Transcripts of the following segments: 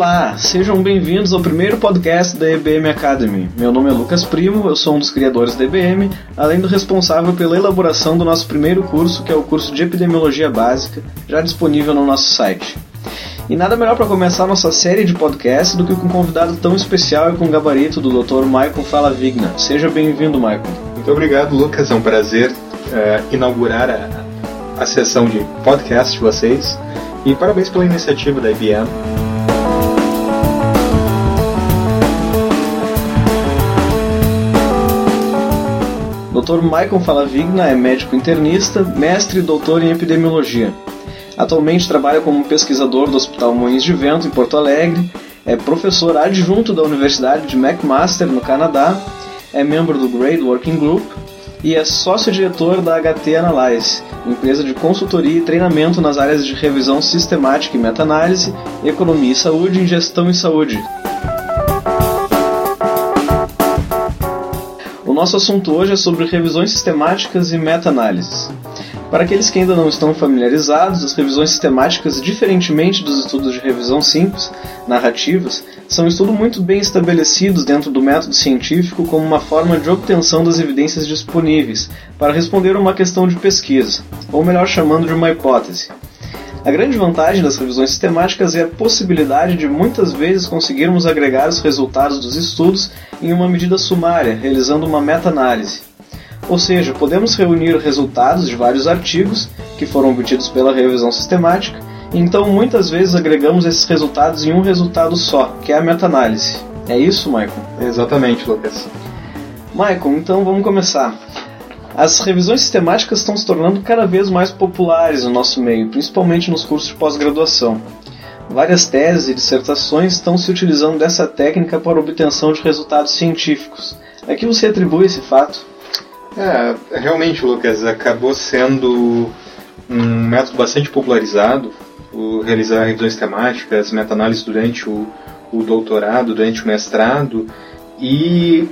Olá, sejam bem-vindos ao primeiro podcast da EBM Academy. Meu nome é Lucas Primo, eu sou um dos criadores da EBM, além do responsável pela elaboração do nosso primeiro curso, que é o curso de Epidemiologia Básica, já disponível no nosso site. E nada melhor para começar nossa série de podcasts do que com um convidado tão especial e com gabarito do Dr. Michael Fala Vigna. Seja bem-vindo, Michael. Muito obrigado, Lucas. É um prazer uh, inaugurar a, a sessão de podcast de vocês. E parabéns pela iniciativa da IBM. Dr. Michael Falavigna é médico internista, mestre e doutor em epidemiologia. Atualmente trabalha como pesquisador do Hospital Moinhos de Vento, em Porto Alegre, é professor adjunto da Universidade de McMaster, no Canadá, é membro do Grade Working Group e é sócio-diretor da HT Analyze, empresa de consultoria e treinamento nas áreas de revisão sistemática e meta-análise, economia e saúde e gestão e saúde. Nosso assunto hoje é sobre revisões sistemáticas e meta-análises. Para aqueles que ainda não estão familiarizados, as revisões sistemáticas, diferentemente dos estudos de revisão simples, narrativas, são um estudo muito bem estabelecidos dentro do método científico como uma forma de obtenção das evidências disponíveis para responder a uma questão de pesquisa, ou melhor chamando de uma hipótese. A grande vantagem das revisões sistemáticas é a possibilidade de muitas vezes conseguirmos agregar os resultados dos estudos em uma medida sumária, realizando uma meta-análise. Ou seja, podemos reunir resultados de vários artigos que foram obtidos pela revisão sistemática, e então muitas vezes agregamos esses resultados em um resultado só, que é a meta-análise. É isso, Michael? Exatamente, Lucas. Michael, então vamos começar. As revisões sistemáticas estão se tornando cada vez mais populares no nosso meio, principalmente nos cursos de pós-graduação. Várias teses e dissertações estão se utilizando dessa técnica para obtenção de resultados científicos. A que você atribui esse fato? É, realmente, Lucas, acabou sendo um método bastante popularizado, o realizar revisões temáticas, meta-análise durante o, o doutorado, durante o mestrado, e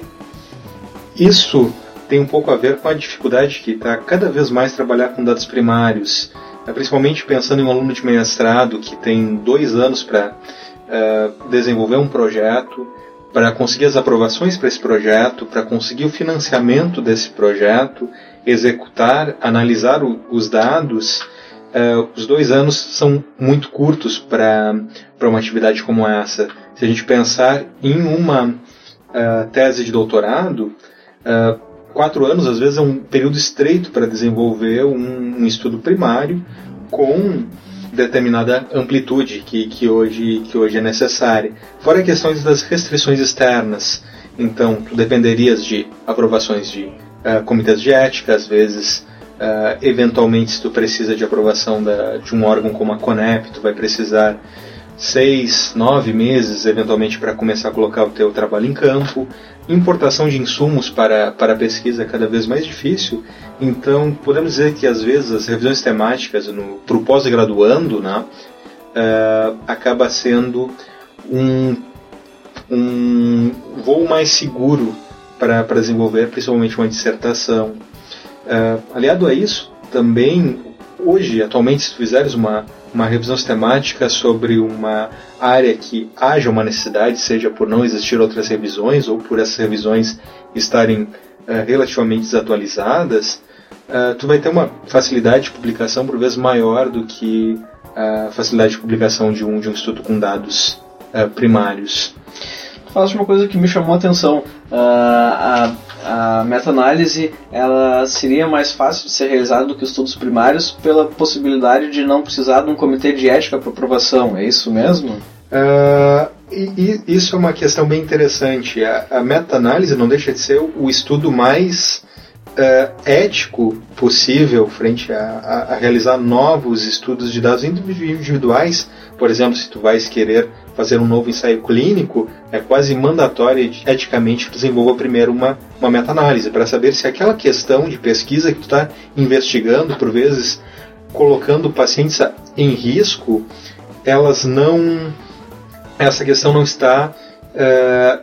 isso tem um pouco a ver com a dificuldade que está cada vez mais trabalhar com dados primários, é, principalmente pensando em um aluno de mestrado que tem dois anos para uh, é, desenvolver um projeto, para conseguir as aprovações para esse projeto, para conseguir o financiamento desse projeto, executar, analisar o, os dados. Uh, os dois anos são muito curtos para uma atividade como essa. Se a gente pensar em uma uh, tese de doutorado, uh, quatro anos, às vezes, é um período estreito para desenvolver um, um, estudo primário com determinada amplitude que, que, hoje, que hoje é necessária. Fora questões das restrições externas. Então, tu dependerias de aprovações de uh, comitês de ética, às vezes, uh, eventualmente, se tu precisa de aprovação da, de um órgão como a CONEP, tu vai precisar seis, nove meses, eventualmente, para começar a colocar o teu trabalho em campo importação de insumos para, para a pesquisa é cada vez mais difícil, então podemos dizer que às vezes as revisões temáticas para o pós-graduando né, uh, acaba sendo um, um voo mais seguro para, desenvolver principalmente uma dissertação. Uh, aliado a isso, também hoje, atualmente, se fizeres uma, uma revisão sistemática sobre uma área que haja uma necessidade, seja por não existir outras revisões ou por essas revisões estarem uh, relativamente desatualizadas, uh, tu vai ter uma facilidade de publicação por vezes maior do que a facilidade de publicação de um, de um estudo com dados uh, primários. Falaste uma coisa que me chamou a atenção. a a meta-análise ela seria mais fácil de ser realizada do que os estudos primários pela possibilidade de não precisar de um comitê de ética para aprovação. É isso mesmo? Uh, e, e isso é uma questão bem interessante. A, a meta-análise não deixa de ser o estudo mais uh, ético possível frente a, a, a, realizar novos estudos de dados individuais. Por exemplo, se tu vais querer fazer um novo ensaio clínico, é quase mandatório eticamente desenvolver primeiro uma, uma meta-análise para saber se aquela questão de pesquisa que tu está investigando, por vezes colocando pacientes em risco, elas não essa questão não está uh,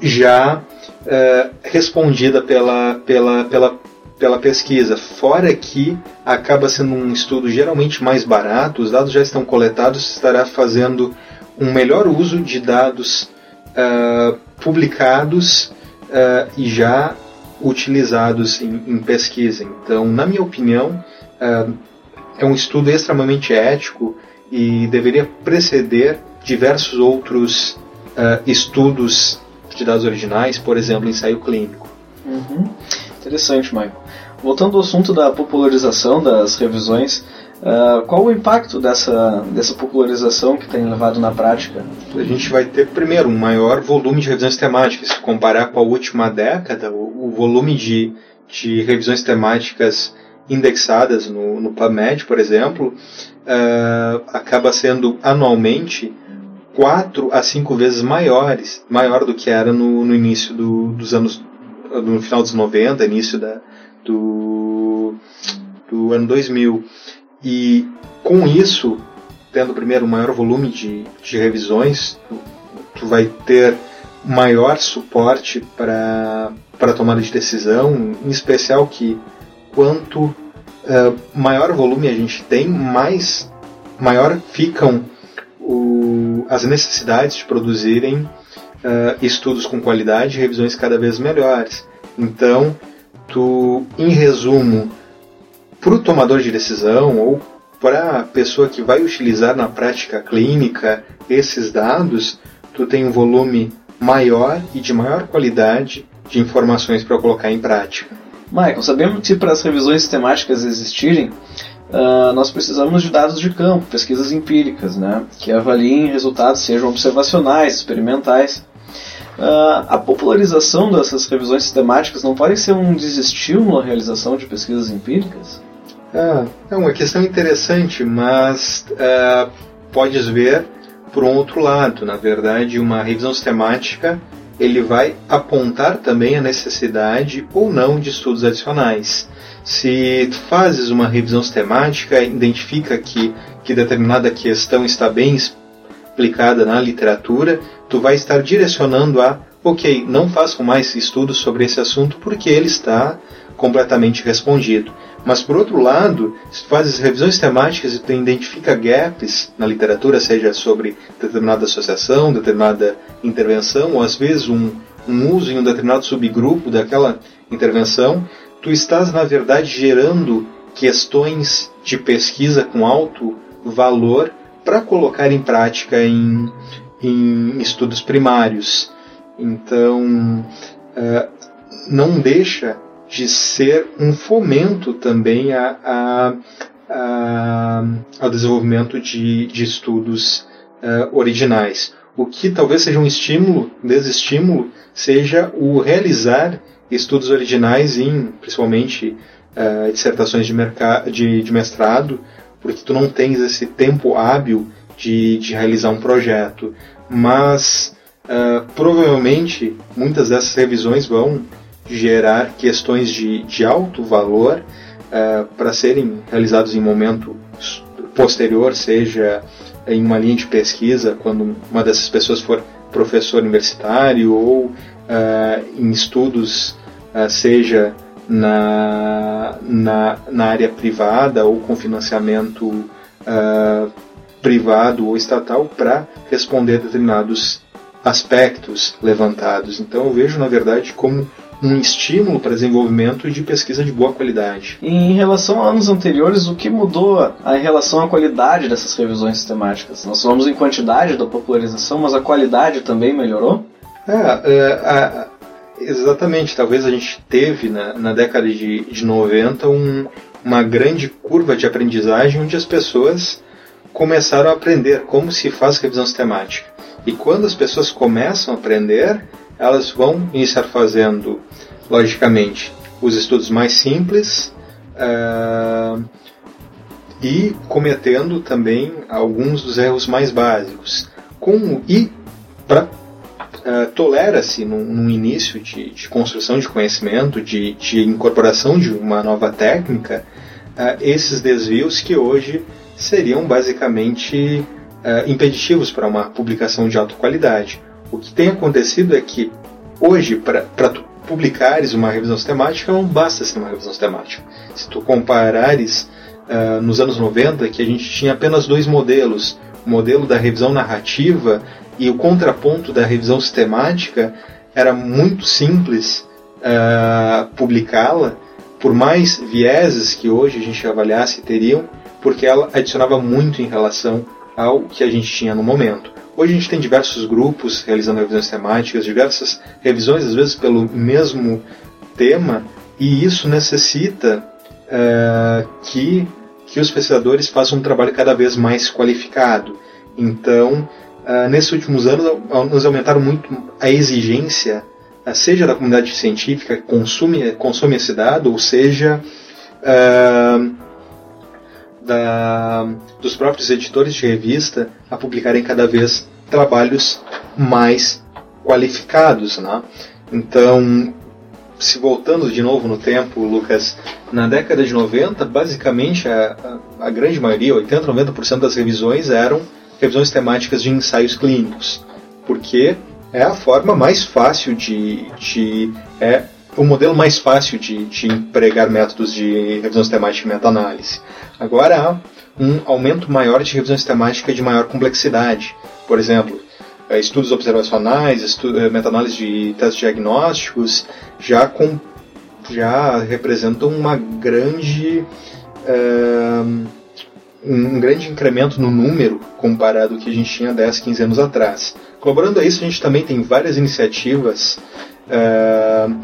já uh, respondida pela, pela, pela, pela pesquisa. Fora que acaba sendo um estudo geralmente mais barato, os dados já estão coletados, estará fazendo um melhor uso de dados uh, publicados uh, e já utilizados em, em, pesquisa. Então, na minha opinião, uh, é um estudo extremamente ético e deveria preceder diversos outros estudos de dados originais, por exemplo, ensaio clínico. Uhum. Interessante, Michael. Voltando ao assunto da popularização das revisões, Uh, qual o impacto dessa, dessa popularização que tem levado na prática? A gente vai ter, primeiro, um maior volume de revisões temáticas. Se comparar com a última década, o, o volume de, de revisões temáticas indexadas no, no PubMed, por exemplo, uh, acaba sendo anualmente quatro a cinco vezes maiores, maior do que era no, no início do, dos anos, no final dos 90, início da, do, do ano 2000. E com isso, tendo primeiro um maior volume de, de revisões, tu, tu vai ter maior suporte para a tomada de decisão, em especial que quanto uh, maior volume a gente tem, mais maior ficam o, as necessidades de produzirem uh, estudos com qualidade e revisões cada vez melhores. Então, tu, em resumo, para o tomador de decisão ou para a pessoa que vai utilizar na prática clínica esses dados, tu tem um volume maior e de maior qualidade de informações para colocar em prática. Michael, sabemos que para as revisões sistemáticas existirem, uh, nós precisamos de dados de campo, pesquisas empíricas, né, que avaliem resultados, sejam observacionais, experimentais. Uh, a popularização dessas revisões sistemáticas não pode ser um desestímulo à realização de pesquisas empíricas? Ah, é uma questão interessante, mas uh, podes ver por um outro lado. Na verdade, uma revisão sistemática ele vai apontar também a necessidade ou não de estudos adicionais. Se tu fazes uma revisão sistemática, identifica que, que determinada questão está bem explicada na literatura, tu vai estar direcionando a, ok, não façam mais estudos sobre esse assunto porque ele está completamente respondido. Mas, por outro lado, se tu fazes revisões temáticas e tu identifica gaps na literatura, seja sobre determinada associação, determinada intervenção, ou às vezes um, um uso em um determinado subgrupo daquela intervenção, tu estás, na verdade, gerando questões de pesquisa com alto valor para colocar em prática em, em estudos primários. Então, uh, não deixa de ser um fomento também a, a, a ao desenvolvimento de, de estudos uh, originais. O que talvez seja um estímulo, desestímulo, seja o realizar estudos originais em, principalmente, uh, dissertações de, de, de, mestrado, porque tu não tens esse tempo hábil de, de realizar um projeto. Mas, uh, provavelmente, muitas dessas revisões vão gerar questões de, de alto valor uh, para serem realizados em momento posterior, seja em uma linha de pesquisa, quando uma dessas pessoas for professor universitário ou uh, em estudos, uh, seja na, na, na, área privada ou com financiamento privado ou estatal para responder a determinados aspectos levantados. Então eu vejo, na verdade, como um estímulo para desenvolvimento de pesquisa de boa qualidade. Em relação a anos anteriores, o que mudou em relação à qualidade dessas revisões sistemáticas? Nós falamos em quantidade da popularização, mas a qualidade também melhorou? É, é, exatamente. Talvez a gente teve na, na década de, de 90 um, uma grande curva de aprendizagem onde as pessoas começaram a aprender como se faz revisão sistemática. E quando as pessoas começam a aprender, elas vão iniciar fazendo, logicamente, os estudos mais simples uh, e cometendo também alguns dos erros mais básicos. Com, e para Uh, tolera-se num, início de, de, construção de conhecimento, de, de, incorporação de uma nova técnica, uh, esses desvios que hoje seriam basicamente impeditivos para uma publicação de alta qualidade. O que tem acontecido é que hoje, para tu publicares uma revisão sistemática, não basta ser uma revisão sistemática. Se tu comparares uh, nos anos 90, que a gente tinha apenas dois modelos, o modelo da revisão narrativa e o contraponto da revisão sistemática era muito simples uh, publicá-la, por mais vieses que hoje a gente avaliasse teriam, porque ela adicionava muito em relação ao que a gente tinha no momento. Hoje a gente tem diversos grupos realizando revisões temáticas, diversas revisões, às vezes pelo mesmo tema, e isso necessita uh, que, que os pesquisadores façam um trabalho cada vez mais qualificado. Então, uh, nesses últimos anos, nos aumentaram muito a exigência, uh, seja da comunidade científica que consome, consome esse dado, ou seja, da, dos próprios editores de revista a publicarem cada vez trabalhos mais qualificados. Né? Então, se voltando de novo no tempo, Lucas, na década de 90, basicamente a, a, a grande maioria, 80, 90% das revisões eram revisões temáticas de ensaios clínicos, porque é a forma mais fácil de, de é o modelo mais fácil de, de empregar métodos de revisões temáticas e meta-análise. Agora há um aumento maior de revisões temáticas de maior complexidade. Por exemplo, eh, estudos observacionais, estu eh, meta-análise de testes diagnósticos já, com, já representam uma grande, uh, um grande incremento no número comparado ao que a gente tinha 10, 15 anos atrás. Colaborando a isso, a gente também tem várias iniciativas uh,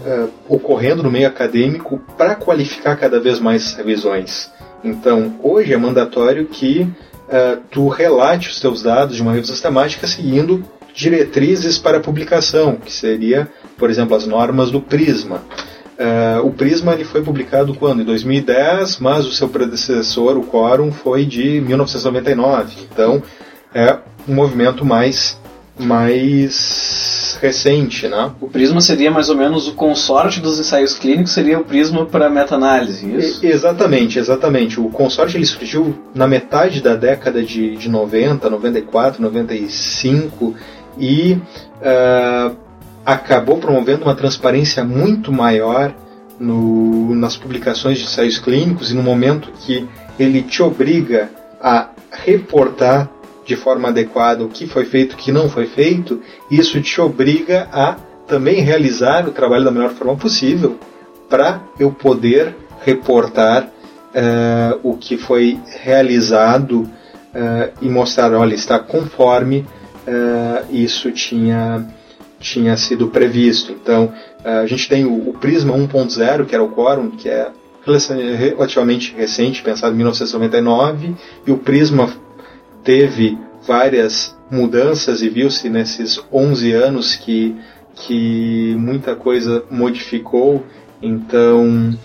uh, ocorrendo no meio acadêmico para qualificar cada vez mais revisões. Então, hoje é mandatório que uh, tu relate os teus dados de uma revisão sistemática seguindo diretrizes para publicação, que seria, por exemplo, as normas do Prisma. Uh, o Prisma ele foi publicado quando? Em 2010, mas o seu predecessor, o Quorum, foi de 1999. Então, é um movimento mais, mais recente, né? O Prisma seria mais ou menos o consorte dos ensaios clínicos, seria o Prisma para meta-análise, isso? E, exatamente, exatamente. O consórcio ele surgiu na metade da década de, de 90, 94, 95 e uh, acabou promovendo uma transparência muito maior no, nas publicações de ensaios clínicos e no momento que ele te obriga a reportar de forma adequada o que foi feito, o que não foi feito, isso te obriga a também realizar o trabalho da melhor forma possível para eu poder reportar uh, o que foi realizado uh, e mostrar, olha, está conforme uh, isso tinha, tinha sido previsto. Então, a gente tem o, o Prisma 1.0, que era o Quorum, que é relativamente recente, pensado em 1999, e o Prisma teve várias mudanças e viu-se nesses 11 anos que, que muita coisa modificou, então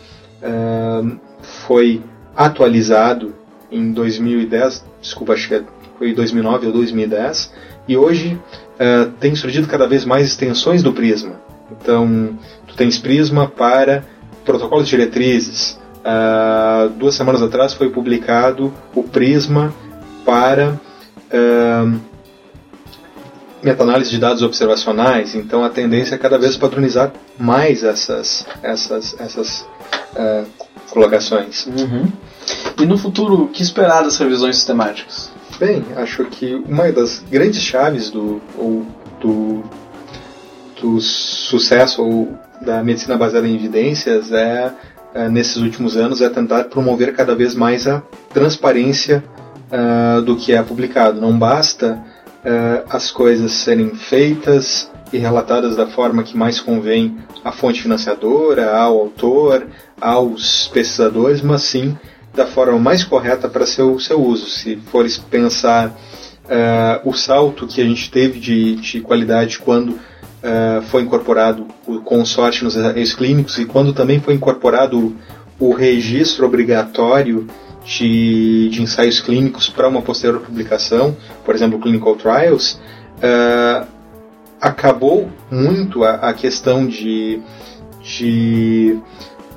uh, foi atualizado em 2010, desculpa, acho que é, foi 2009 ou 2010, e hoje uh, tem surgido cada vez mais extensões do Prisma. Então, tu tens Prisma para protocolos diretrizes. Uh, duas semanas atrás foi publicado o Prisma para uh, meta-análise de dados observacionais, então a tendência é cada vez padronizar mais essas, essas, essas uh, colocações. Uhum. E no futuro, o que esperar das revisões sistemáticas? Bem, acho que uma das grandes chaves do, ou, do, do sucesso ou da medicina baseada em evidências é, é, nesses últimos anos é tentar promover cada vez mais a transparência uh, do que é publicado. Não basta uh, as coisas serem feitas e relatadas da forma que mais convém à fonte financiadora, ao autor, aos pesquisadores, mas sim da forma mais correta para seu, seu uso. Se fores pensar uh, o salto que a gente teve de, de qualidade quando uh, foi incorporado o consórcio nos ensaios clínicos e quando também foi incorporado o, o registro obrigatório de, de ensaios clínicos para uma posterior publicação, por exemplo, clinical trials, uh, acabou muito a, a questão de, de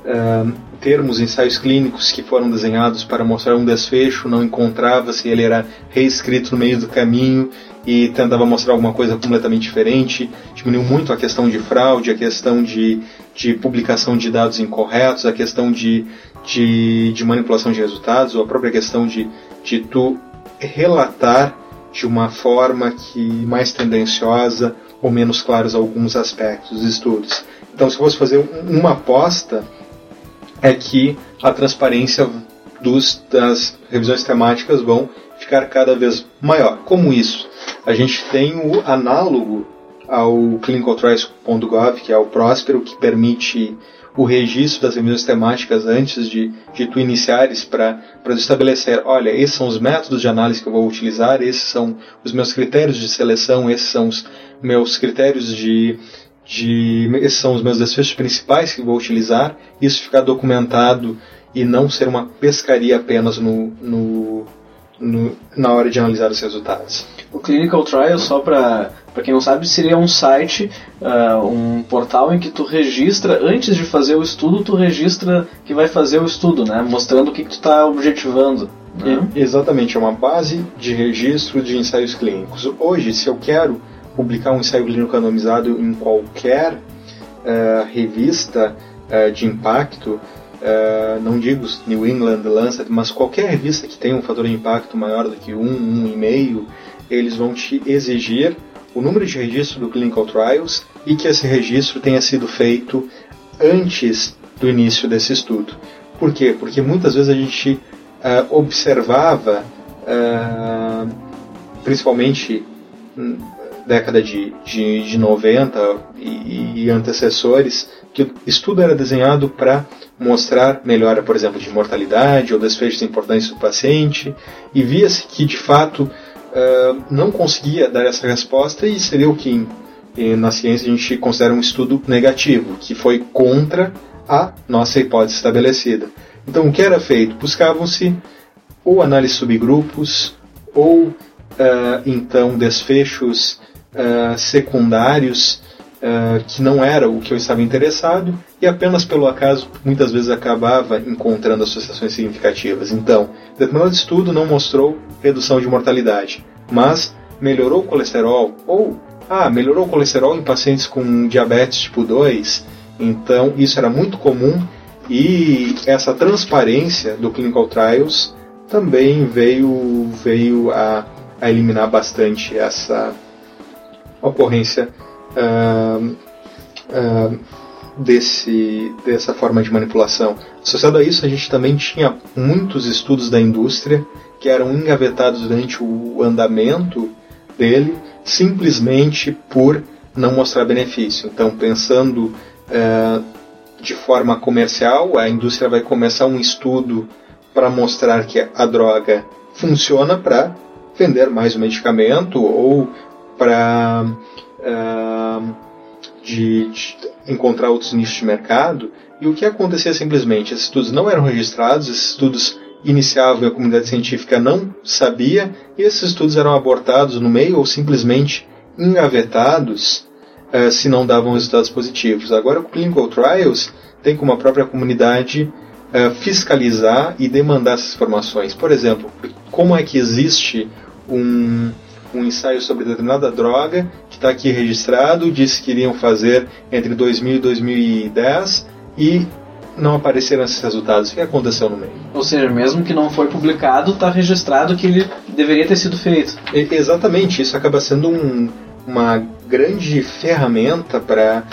uh, termos ensaios clínicos que foram desenhados para mostrar um desfecho, não encontrava se ele era reescrito no meio do caminho e tentava mostrar alguma coisa completamente diferente. Diminuiu muito a questão de fraude, a questão de, de publicação de dados incorretos, a questão de, de, de manipulação de resultados, ou a própria questão de, de tu relatar de uma forma que mais tendenciosa ou menos claros alguns aspectos dos estudos. Então, se eu fosse fazer uma aposta, é que a transparência dos, das revisões temáticas vão ficar cada vez maior. Como isso? A gente tem o análogo ao clinicaltrials.gov, que é o Próspero, que permite o registro das revisões temáticas antes de, de tu iniciares para estabelecer, olha, esses são os métodos de análise que eu vou utilizar, esses são os meus critérios de seleção, esses são os meus critérios de, de esses são os meus desfechos principais que vou utilizar, isso ficar documentado e não ser uma pescaria apenas no, no, no na hora de analisar os resultados. O Clinical Trial, só para quem não sabe, seria um site, uh, um portal em que tu registra, antes de fazer o estudo, tu registra que vai fazer o estudo, né? Mostrando o que, que tu está objetivando. Né? exatamente, é uma base de registro de ensaios clínicos. Hoje, se eu quero publicar um ensaio clínico anonimizado em qualquer uh, revista uh, de impacto, uh, não digo New England, Lancet, mas qualquer revista que tenha um fator de impacto maior do que um, um e meio, eles vão te exigir o número de registro do Clinical Trials e que esse registro tenha sido feito antes do início desse estudo. Por quê? Porque muitas vezes a gente uh, observava, uh, principalmente década de, de, de 90 e, e antecessores, que o estudo era desenhado para mostrar melhora, por exemplo, de mortalidade ou desfechos importantes do paciente, e via-se que, de fato, uh, não conseguia dar essa resposta e seria o que na ciência a gente considera um estudo negativo, que foi contra a nossa hipótese estabelecida. Então, o que era feito? Buscavam-se ou análise subgrupos, ou uh, então desfechos uh, secundários uh, que não era o que eu estava interessado e apenas pelo acaso muitas vezes acabava encontrando associações significativas. Então, determinado estudo não mostrou redução de mortalidade, mas melhorou o colesterol ou ah, melhorou o colesterol em pacientes com diabetes tipo 2. Então, isso era muito comum e essa transparência do clinical trials também veio veio a, a eliminar bastante essa ocorrência uh, desse, dessa forma de manipulação. Associado a isso, a gente também tinha muitos estudos da indústria que eram engavetados durante o andamento dele, simplesmente por não mostrar benefício. Então, pensando uh, de forma comercial, a indústria vai começar um estudo para mostrar que a droga funciona para vender mais o medicamento ou para de, de, encontrar outros nichos de mercado. E o que acontecia simplesmente? Esses estudos não eram registrados, esses estudos iniciavam e a comunidade científica não sabia, e esses estudos eram abortados no meio ou simplesmente engavetados uh, se não davam resultados positivos. Agora, o Clinical Trials tem como a própria comunidade uh, fiscalizar e demandar essas informações. Por exemplo, como é que existe um um ensaio sobre determinada droga, que está aqui registrado, disse que iriam fazer entre 2000 e 2010 e não apareceram esses resultados. O que aconteceu no meio? Ou seja, mesmo que não foi publicado, está registrado que ele deveria ter sido feito. E, exatamente, isso acaba sendo um, uma grande ferramenta para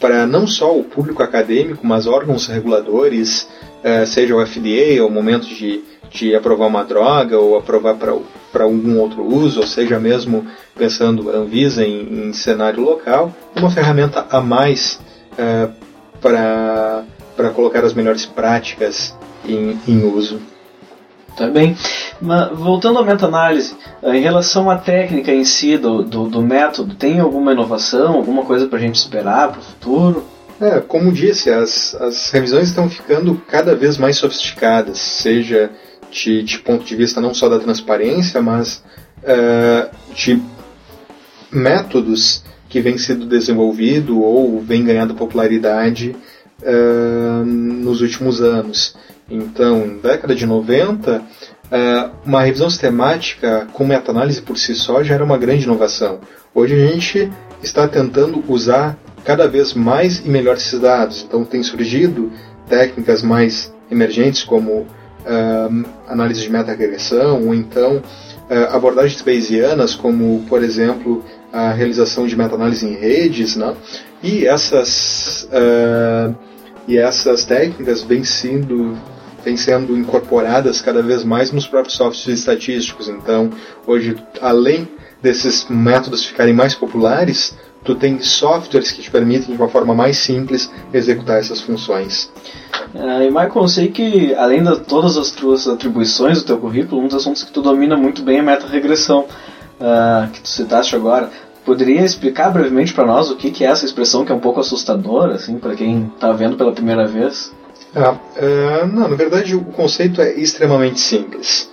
para não só o público acadêmico, mas órgãos reguladores, uh, seja o FDA, ou o momento de, de aprovar uma droga ou aprovar para para algum outro uso, ou seja, mesmo pensando Anvisa em, em cenário local, uma ferramenta a mais é, para colocar as melhores práticas em, em uso. Tá bem. Mas, voltando à meta-análise, eh, em relação à técnica em si do, do, do método, tem alguma inovação, alguma coisa para a gente esperar para o futuro? É, como disse, as, as revisões estão ficando cada vez mais sofisticadas, seja de, de ponto de vista não só da transparência, mas uh, de métodos que vem sendo desenvolvido ou vem ganhando popularidade uh, nos últimos anos. Então, na década de 90, uh, uma revisão sistemática com meta-análise por si só já era uma grande inovação. Hoje a gente está tentando usar cada vez mais e melhor esses dados. Então, tem surgido técnicas mais emergentes como uh, análise de meta-regressão, ou então uh, abordagens bayesianas, como, por exemplo, a realização de meta-análise em redes, né? e, essas, uh, e essas técnicas vêm sendo, vêm sendo incorporadas cada vez mais nos próprios softwares estatísticos. Então, hoje, além desses métodos ficarem mais populares, tu tem softwares que te permitem, de uma forma mais simples, executar essas funções. Uh, e Michael, eu sei que, além de todas as tuas atribuições do teu currículo, um dos assuntos que tu domina muito bem é a meta-regressão, uh, que tu citaste agora. Poderia explicar brevemente para nós o que, que é essa expressão que é um pouco assustadora, assim, para quem está vendo pela primeira vez? Ah, uh, não, na verdade o conceito é extremamente simples.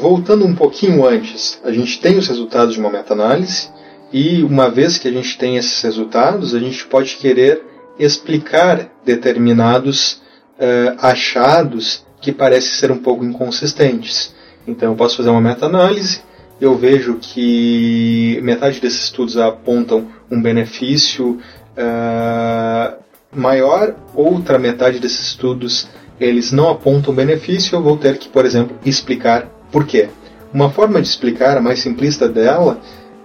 voltando um pouquinho antes, a gente tem os resultados de uma meta-análise, e uma vez que a gente tem esses resultados, a gente pode querer explicar determinados uh, achados que parecem ser um pouco inconsistentes. Então eu posso fazer uma meta-análise, eu vejo que metade desses estudos apontam um benefício uh, maior, outra metade desses estudos eles não apontam benefício, eu vou ter que, por exemplo, explicar por quê. Uma forma de explicar, a mais simplista dela,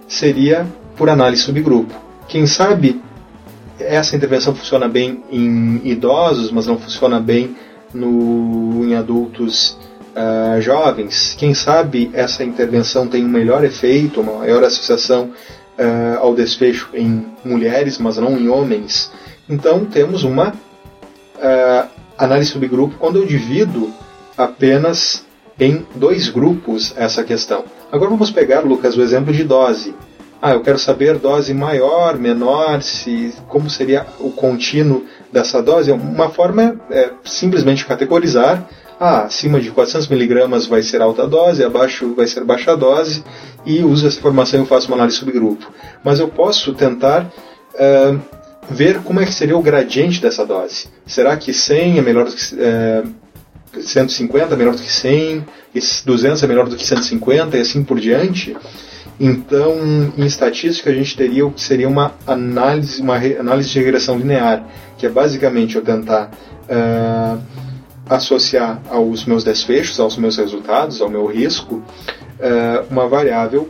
seria por análise subgrupo. Quem sabe essa intervenção funciona bem em idosos, mas não funciona bem no, em adultos uh, jovens. Quem sabe essa intervenção tem um melhor efeito, uma maior associação uh, ao desfecho em mulheres, mas não em homens. Então temos uma uh, análise subgrupo quando eu divido apenas em dois grupos essa questão. Agora vamos pegar, Lucas, o exemplo de dose. Ah, eu quero saber dose maior, menor, se como seria o contínuo dessa dose. Uma forma é simplesmente categorizar. Ah, acima de 400 miligramas vai ser alta dose, abaixo vai ser baixa dose, e uso essa informação e faço uma análise subgrupo. Mas eu posso tentar uh, ver como é que seria o gradiente dessa dose. Será que 100 é melhor do que uh, 150 é melhor do que 100, 200 é melhor do que 150 e assim por diante? Então, em estatística, a gente teria o que seria uma análise, uma análise de regressão linear, que é basicamente eu tentar uh, associar aos meus desfechos, aos meus resultados, ao meu risco, uh, uma variável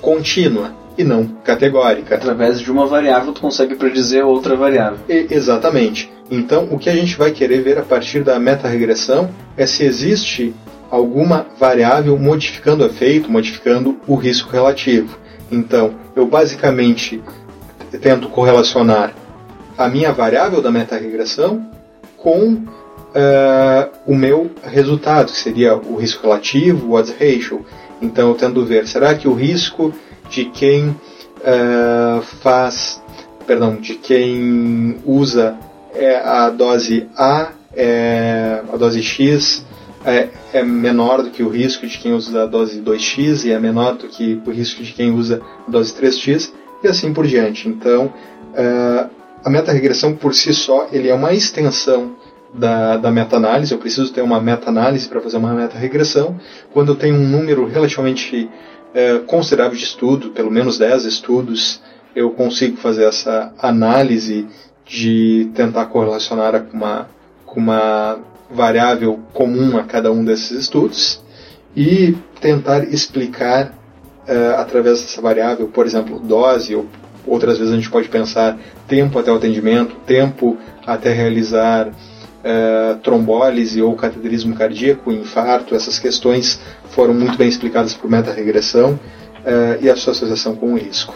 contínua e não categórica. Através de uma variável, tu consegue predizer outra variável. E, exatamente. Então, o que a gente vai querer ver a partir da meta-regressão é se existe alguma variável modificando o efeito, modificando o risco relativo. Então, eu basicamente tento correlacionar a minha variável da meta-regressão com uh, o meu resultado, que seria o risco relativo, o odds ratio. Então, eu tento ver, será que o risco de quem uh, faz, perdão, de quem usa é a dose A, é a dose X, é, é, menor do que o risco de quem usa a dose 2x e é menor do que o risco de quem usa a dose 3x e assim por diante. Então, uh, a meta-regressão por si só ele é uma extensão da, da meta-análise. Eu preciso ter uma meta-análise para fazer uma meta-regressão. Quando eu tenho um número relativamente uh, considerável de estudo, pelo menos 10 estudos, eu consigo fazer essa análise de tentar correlacionar com uma, com uma variável comum a cada um desses estudos e tentar explicar uh, através dessa variável, por exemplo, dose, ou outras vezes a gente pode pensar tempo até o atendimento, tempo até realizar uh, trombólise ou cateterismo cardíaco, infarto, essas questões foram muito bem explicadas por meta-regressão uh, e a sua associação com o risco.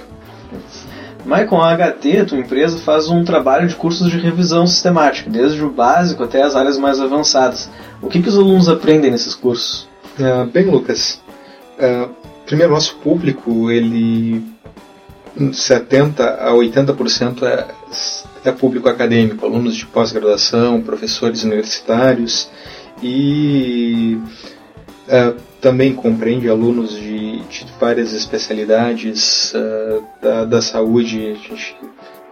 Michael, a HT, tua empresa, faz um trabalho de cursos de revisão sistemática, desde o básico até as áreas mais avançadas. O que, que os alunos aprendem nesses cursos? Uh, bem, Lucas, uh, primeiro, nosso público, ele 70 a 80% é, é público acadêmico, alunos de pós-graduação, professores universitários e uh, também compreende alunos de, de várias especialidades uh, da, da, saúde. A gente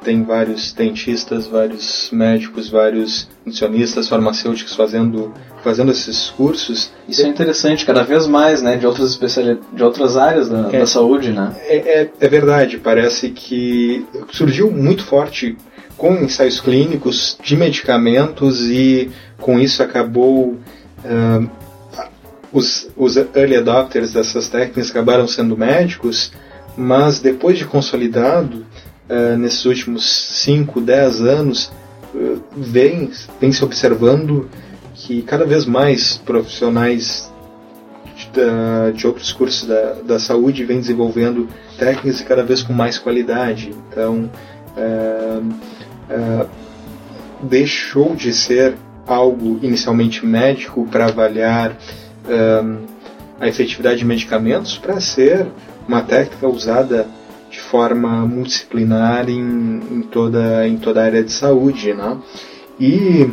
tem vários dentistas, vários médicos, vários nutricionistas, farmacêuticos fazendo, fazendo esses cursos. Isso é interessante, cada vez mais, né, de outras especialidades, de outras áreas da, é, da saúde, né? É, é, é verdade, parece que surgiu muito forte com ensaios clínicos de medicamentos e com isso acabou uh, os, os early adopters dessas técnicas acabaram sendo médicos, mas depois de consolidado, uh, nesses últimos 5, 10 anos, uh, vem, vem se observando que cada vez mais profissionais de, de outros cursos da, da saúde vêm desenvolvendo técnicas e cada vez com mais qualidade. Então, uh, uh, deixou de ser algo inicialmente médico para avaliar uh, a efetividade de medicamentos para ser uma técnica usada de forma multidisciplinar em, em, toda, em toda a área de saúde. Né? E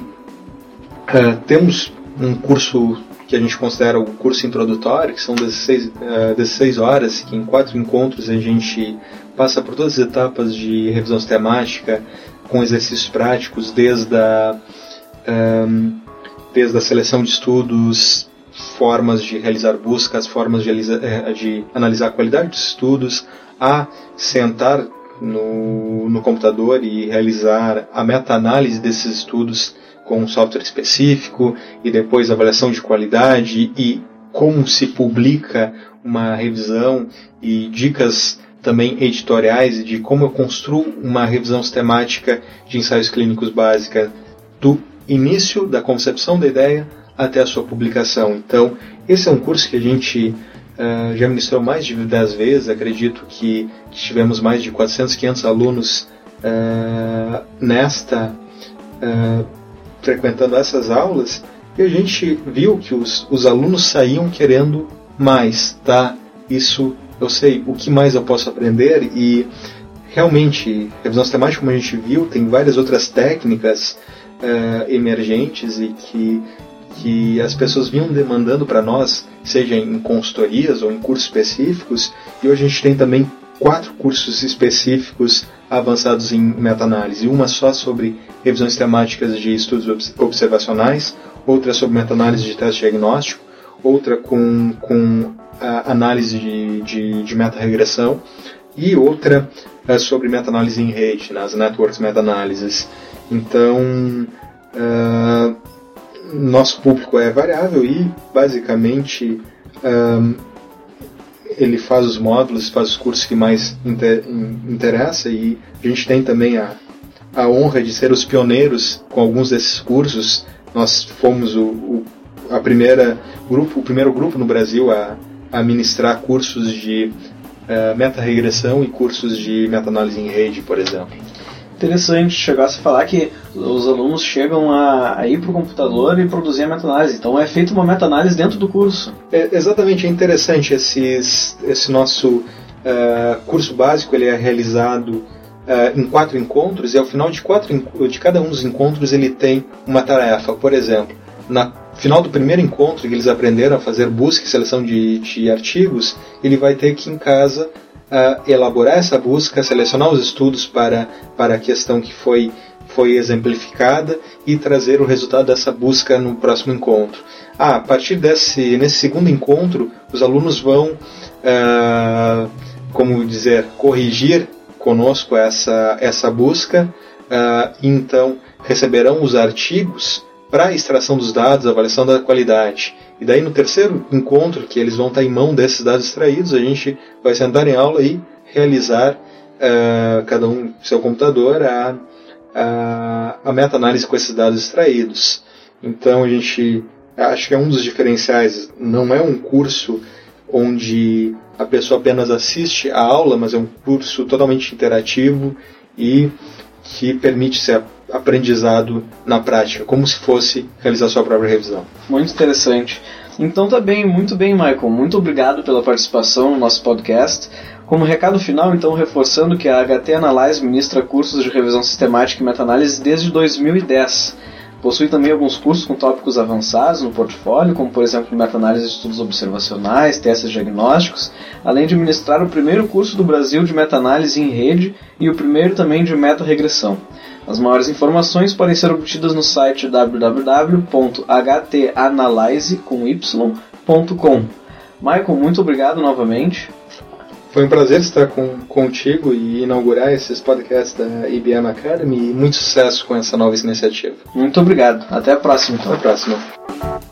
temos um curso que a gente considera o curso introdutório, que são 16, uh, 16 horas, que em quatro encontros a gente passa por todas as etapas de revisão sistemática, com exercícios práticos, desde a, um, desde a seleção de estudos, formas de realizar buscas, formas de, eh, de analisar a qualidade dos estudos, a sentar no, no computador e realizar a meta-análise desses estudos com um software específico e depois avaliação de qualidade e como se publica uma revisão e dicas também editoriais de como eu construo uma revisão sistemática de ensaios clínicos básica do início da concepção da ideia até a sua publicação. Então, esse é um curso que a gente uh, já ministrou mais de 10 vezes, acredito que, tivemos mais de 400, 500 alunos uh, nesta uh, frequentando essas aulas e a gente viu que os, os alunos saíam querendo mais, tá? Isso eu sei, o que mais eu posso aprender e realmente, revisão sistemática, como a gente viu, tem várias outras técnicas uh, emergentes e que, que as pessoas vinham demandando para nós, seja em consultorias ou em cursos específicos, e hoje a gente tem também quatro cursos específicos avançados em meta-análise. Uma só sobre revisões temáticas de estudos observacionais, outra sobre meta-análise de teste diagnóstico, outra com, com análise de, de, de meta-regressão e outra é sobre meta-análise em rede, nas networks meta-análises. Então, uh, nosso público é variável e, basicamente, uh, ele faz os módulos, faz os cursos que mais inter, interessa e a gente tem também a, a honra de ser os pioneiros com alguns desses cursos. Nós fomos o, o a primeira grupo, o primeiro grupo no Brasil a, a ministrar cursos de uh, meta-regressão e cursos de meta-análise em rede, por exemplo interessante chegasse a falar que os alunos chegam a, a ir para o computador e produzir a meta-análise. Então é feita uma meta-análise dentro do curso. É, exatamente, é interessante esses, esse nosso uh, curso básico ele é realizado uh, em quatro encontros e ao final de, quatro, de cada um dos encontros ele tem uma tarefa. Por exemplo, na final do primeiro encontro que eles aprenderam a fazer busca e seleção de, de artigos, ele vai ter que em casa uh, elaborar essa busca, selecionar os estudos para, para a questão que foi, foi exemplificada e trazer o resultado dessa busca no próximo encontro. Ah, a partir desse nesse segundo encontro, os alunos vão, uh, como dizer, corrigir conosco essa, essa busca, uh, então receberão os artigos para extração dos dados, avaliação da qualidade. E daí no terceiro encontro, que eles vão estar em mão desses dados extraídos, a gente vai sentar em aula e realizar, uh, cada um seu computador, a, a, a meta-análise com esses dados extraídos. Então a gente acho que é um dos diferenciais. Não é um curso onde a pessoa apenas assiste a aula, mas é um curso totalmente interativo e que permite ser aprendizado na prática, como se fosse realizar sua própria revisão. Muito interessante. Então tá bem, muito bem, Michael. Muito obrigado pela participação no nosso podcast. Como recado final, então, reforçando que a HT Analyze ministra cursos de revisão sistemática e meta-análise desde 2010. Possui também alguns cursos com tópicos avançados no portfólio, como por exemplo meta-análise de estudos observacionais, testes diagnósticos, além de ministrar o primeiro curso do Brasil de meta-análise em rede e o primeiro também de meta-regressão. As maiores informações podem ser obtidas no site www.htanalyze.com. Michael, muito obrigado novamente. Foi um prazer estar com, contigo e inaugurar esses podcasts da IBM Academy e muito sucesso com essa nova iniciativa. Muito obrigado. Até a próxima. Então. Até a próxima.